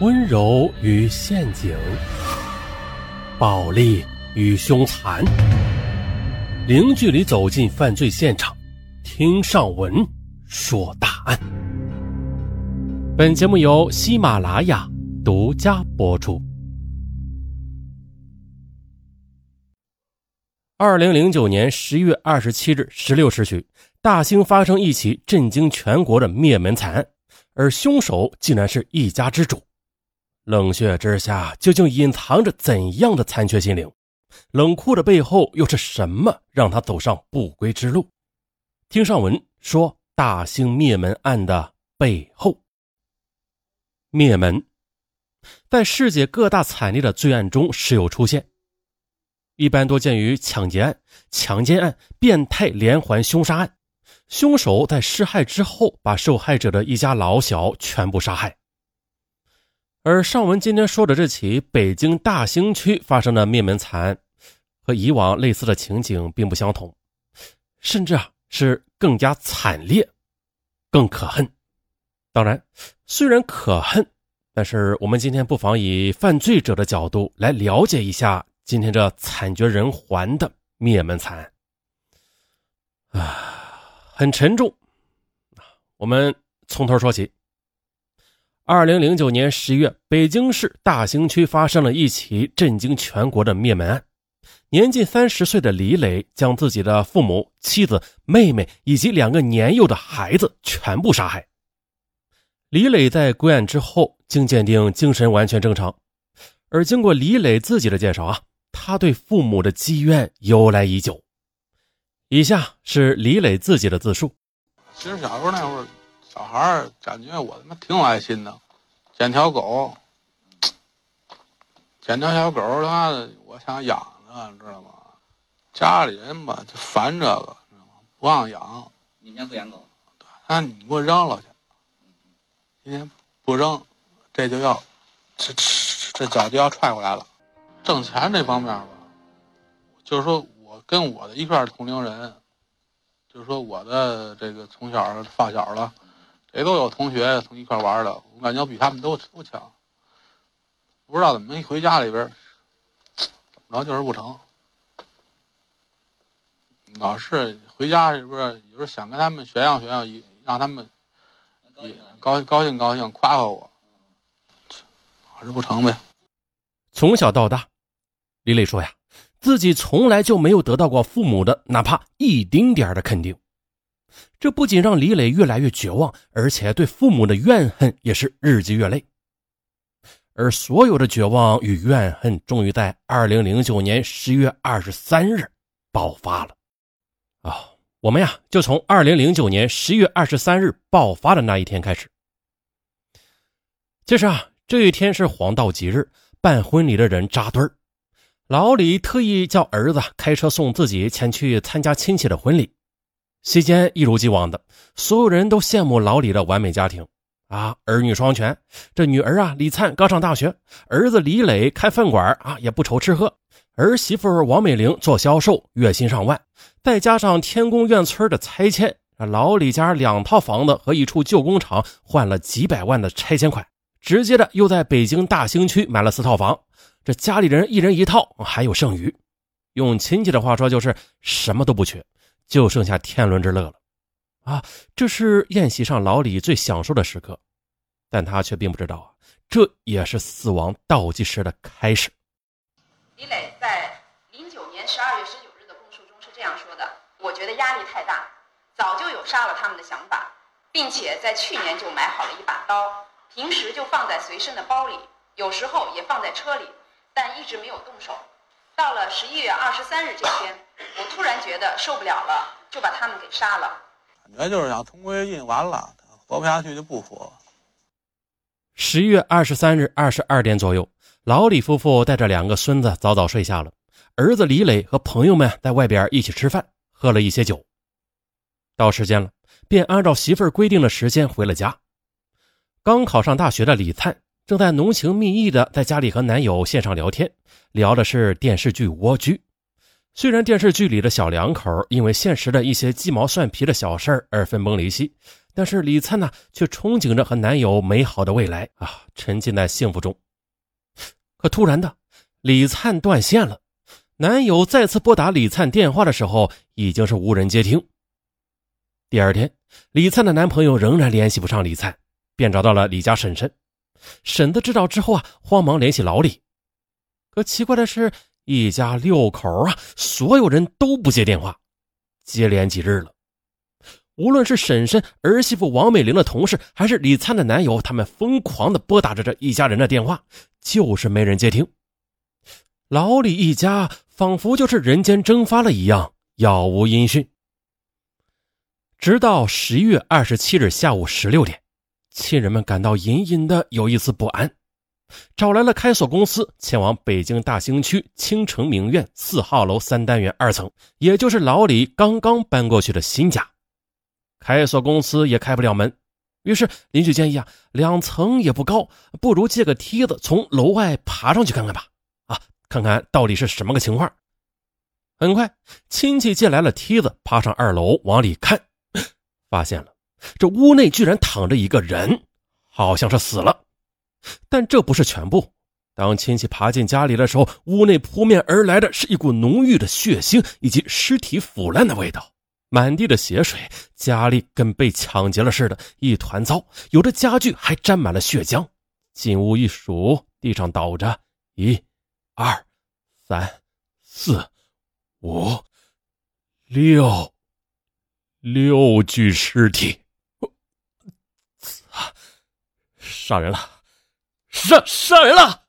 温柔与陷阱，暴力与凶残，零距离走进犯罪现场，听上文说大案。本节目由喜马拉雅独家播出。二零零九年十月二十七日十六时许，大兴发生一起震惊全国的灭门惨案，而凶手竟然是一家之主。冷血之下，究竟隐藏着怎样的残缺心灵？冷酷的背后又是什么让他走上不归之路？听上文说大兴灭门案的背后。灭门，在世界各大惨烈的罪案中时有出现，一般多见于抢劫案、强奸案、变态连环凶杀案。凶手在施害之后，把受害者的一家老小全部杀害。而上文今天说的这起北京大兴区发生的灭门惨案，和以往类似的情景并不相同，甚至啊是更加惨烈，更可恨。当然，虽然可恨，但是我们今天不妨以犯罪者的角度来了解一下今天这惨绝人寰的灭门惨案。啊，很沉重。我们从头说起。二零零九年十月，北京市大兴区发生了一起震惊全国的灭门案。年近三十岁的李磊将自己的父母、妻子、妹妹以及两个年幼的孩子全部杀害。李磊在归案之后，经鉴定精神完全正常。而经过李磊自己的介绍啊，他对父母的积怨由来已久。以下是李磊自己的自述：其实小时候那会儿。小孩儿感觉我他妈挺有爱心的，捡条狗，捡条小狗他妈的，我想养着，你知道吗？家里人吧就烦这个，知道吗？不让养。你家不养狗？那你给我扔了去。今天不扔，这就要，这这这脚就要踹过来了。挣钱这方面吧，就是说我跟我的一片同龄人，就是说我的这个从小发小了。谁都有同学从一块玩的，我感觉我比他们都都强。不知道怎么一回家里边，然后就是不成。老是回家是不是有时候想跟他们炫耀炫耀，让他们高高兴高兴夸夸我，还是不成呗。从小到大，李磊说呀，自己从来就没有得到过父母的哪怕一丁点的肯定。这不仅让李磊越来越绝望，而且对父母的怨恨也是日积月累。而所有的绝望与怨恨，终于在二零零九年十月二十三日爆发了。啊，我们呀，就从二零零九年十月二十三日爆发的那一天开始。其实啊，这一天是黄道吉日，办婚礼的人扎堆儿。老李特意叫儿子开车送自己前去参加亲戚的婚礼。席间一如既往的，所有人都羡慕老李的完美家庭啊，儿女双全。这女儿啊，李灿刚上大学，儿子李磊开饭馆啊，也不愁吃喝。儿媳妇王美玲做销售，月薪上万，再加上天宫院村的拆迁，老李家两套房子和一处旧工厂换了几百万的拆迁款，直接的又在北京大兴区买了四套房。这家里人一人一套，还有剩余。用亲戚的话说，就是什么都不缺。就剩下天伦之乐了，啊，这是宴席上老李最享受的时刻，但他却并不知道啊，这也是死亡倒计时的开始。李磊在零九年十二月十九日的供述中是这样说的：“我觉得压力太大，早就有杀了他们的想法，并且在去年就买好了一把刀，平时就放在随身的包里，有时候也放在车里，但一直没有动手。到了十一月二十三日这天。”我突然觉得受不了了，就把他们给杀了。感觉就是想同归于尽，完了活不下去就不活。十月二十三日二十二点左右，老李夫妇带着两个孙子早早睡下了，儿子李磊和朋友们在外边一起吃饭，喝了一些酒。到时间了，便按照媳妇儿规定的时间回了家。刚考上大学的李灿正在浓情蜜意的在家里和男友线上聊天，聊的是电视剧《蜗居》。虽然电视剧里的小两口因为现实的一些鸡毛蒜皮的小事儿而分崩离析，但是李灿呢，却憧憬着和男友美好的未来啊，沉浸在幸福中。可突然的，李灿断线了。男友再次拨打李灿电话的时候，已经是无人接听。第二天，李灿的男朋友仍然联系不上李灿，便找到了李家婶婶。婶子知道之后啊，慌忙联系老李。可奇怪的是，一家六口啊，所有人都不接电话。接连几日了，无论是婶婶、儿媳妇王美玲的同事，还是李灿的男友，他们疯狂的拨打着这一家人的电话，就是没人接听。老李一家。仿佛就是人间蒸发了一样，杳无音讯。直到十一月二十七日下午十六点，亲人们感到隐隐的有一丝不安，找来了开锁公司，前往北京大兴区青城名苑四号楼三单元二层，也就是老李刚刚搬过去的新家。开锁公司也开不了门，于是邻居建议啊，两层也不高，不如借个梯子从楼外爬上去看看吧。啊看看到底是什么个情况。很快，亲戚借来了梯子，爬上二楼往里看，发现了这屋内居然躺着一个人，好像是死了。但这不是全部。当亲戚爬进家里的时候，屋内扑面而来的是一股浓郁的血腥以及尸体腐烂的味道，满地的血水，家里跟被抢劫了似的，一团糟。有的家具还沾满了血浆。进屋一数，地上倒着一。二、三、四、五、六，六具尸体，杀人了！杀杀人了！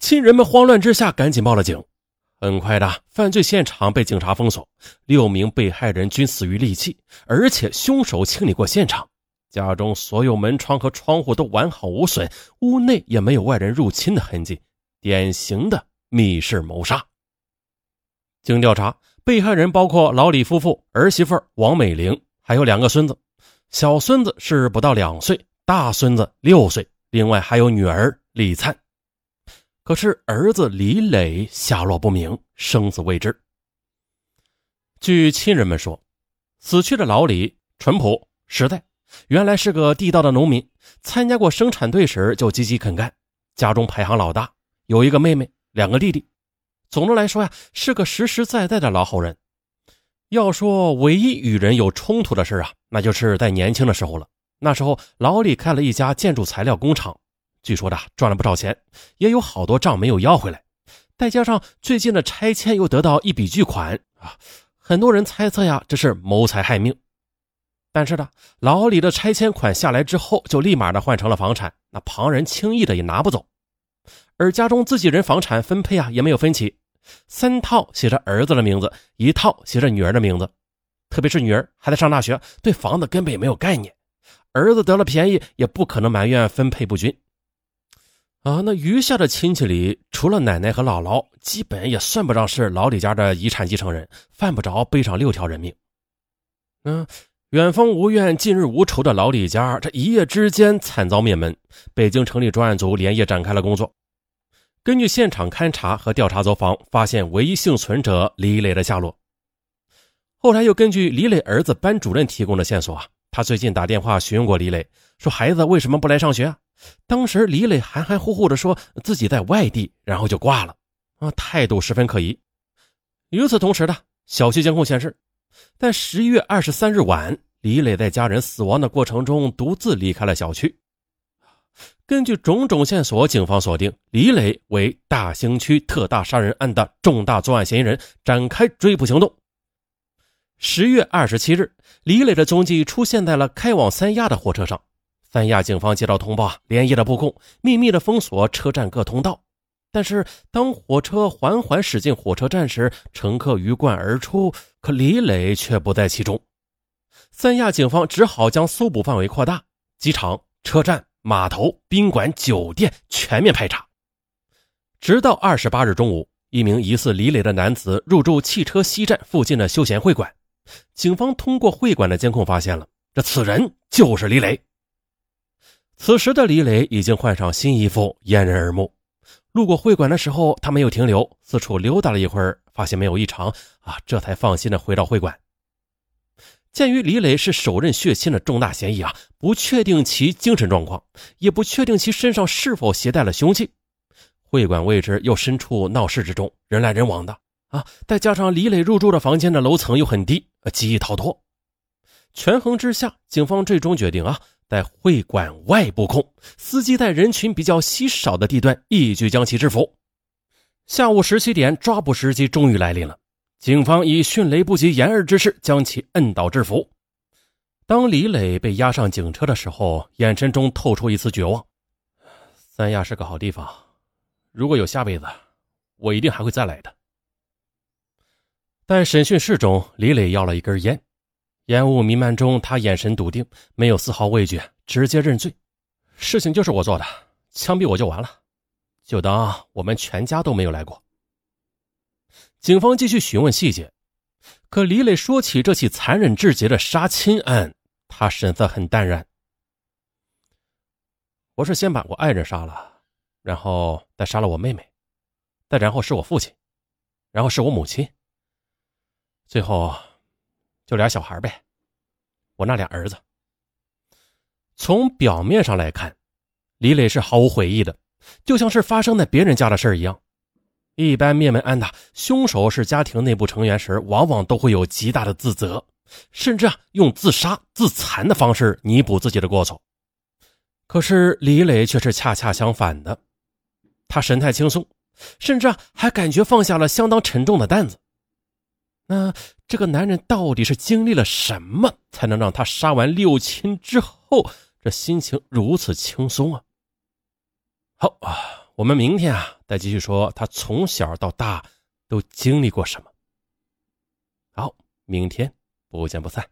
亲人们慌乱之下赶紧报了警。很快的，犯罪现场被警察封锁，六名被害人均死于利器，而且凶手清理过现场，家中所有门窗和窗户都完好无损，屋内也没有外人入侵的痕迹，典型的。密室谋杀。经调查，被害人包括老李夫妇、儿媳妇王美玲，还有两个孙子，小孙子是不到两岁，大孙子六岁，另外还有女儿李灿。可是儿子李磊下落不明，生死未知。据亲人们说，死去的老李淳朴实在，原来是个地道的农民，参加过生产队时就积极肯干，家中排行老大，有一个妹妹。两个弟弟，总的来说呀，是个实实在在的老好人。要说唯一与人有冲突的事啊，那就是在年轻的时候了。那时候老李开了一家建筑材料工厂，据说的赚了不少钱，也有好多账没有要回来。再加上最近的拆迁又得到一笔巨款啊，很多人猜测呀，这是谋财害命。但是呢，老李的拆迁款下来之后，就立马的换成了房产，那旁人轻易的也拿不走。而家中自己人房产分配啊也没有分歧，三套写着儿子的名字，一套写着女儿的名字。特别是女儿还在上大学，对房子根本也没有概念。儿子得了便宜也不可能埋怨分配不均。啊，那余下的亲戚里，除了奶奶和姥姥，基本也算不上是老李家的遗产继承人，犯不着背上六条人命。嗯，远方无怨，近日无仇的老李家，这一夜之间惨遭灭门。北京城里专案组连夜展开了工作。根据现场勘查和调查走访，发现唯一幸存者李磊的下落。后来又根据李磊儿子班主任提供的线索啊，他最近打电话询问过李磊，说孩子为什么不来上学啊？当时李磊含含糊糊的说自己在外地，然后就挂了，啊，态度十分可疑。与此同时的小区监控显示，在十一月二十三日晚，李磊在家人死亡的过程中独自离开了小区。根据种种线索，警方锁定李磊为大兴区特大杀人案的重大作案嫌疑人，展开追捕行动。十月二十七日，李磊的踪迹出现在了开往三亚的火车上。三亚警方接到通报啊，连夜的布控，秘密的封锁车站各通道。但是，当火车缓缓驶进火车站时，乘客鱼贯而出，可李磊却不在其中。三亚警方只好将搜捕范围扩大，机场、车站。码头、宾馆、酒店全面排查，直到二十八日中午，一名疑似李磊的男子入住汽车西站附近的休闲会馆。警方通过会馆的监控发现了，这此人就是李磊。此时的李磊已经换上新衣服，掩人耳目。路过会馆的时候，他没有停留，四处溜达了一会儿，发现没有异常啊，这才放心的回到会馆。鉴于李磊是手刃血亲的重大嫌疑啊，不确定其精神状况，也不确定其身上是否携带了凶器。会馆位置又身处闹市之中，人来人往的啊，再加上李磊入住的房间的楼层又很低，极易逃脱。权衡之下，警方最终决定啊，在会馆外布控，司机在人群比较稀少的地段一举将其制服。下午十七点，抓捕时机终于来临了。警方以迅雷不及掩耳之势将其摁倒制服。当李磊被押上警车的时候，眼神中透出一丝绝望。三亚是个好地方，如果有下辈子，我一定还会再来的。在审讯室中，李磊要了一根烟，烟雾弥漫中，他眼神笃定，没有丝毫畏惧，直接认罪。事情就是我做的，枪毙我就完了，就当我们全家都没有来过。警方继续询问细节，可李磊说起这起残忍至极的杀亲案，他神色很淡然。我是先把我爱人杀了，然后再杀了我妹妹，再然后是我父亲，然后是我母亲，最后就俩小孩呗，我那俩儿子。从表面上来看，李磊是毫无悔意的，就像是发生在别人家的事一样。一般灭门案的凶手是家庭内部成员时，往往都会有极大的自责，甚至啊用自杀、自残的方式弥补自己的过错。可是李磊却是恰恰相反的，他神态轻松，甚至啊还感觉放下了相当沉重的担子。那这个男人到底是经历了什么，才能让他杀完六亲之后，这心情如此轻松啊？好啊。我们明天啊，再继续说他从小到大都经历过什么。好，明天不见不散。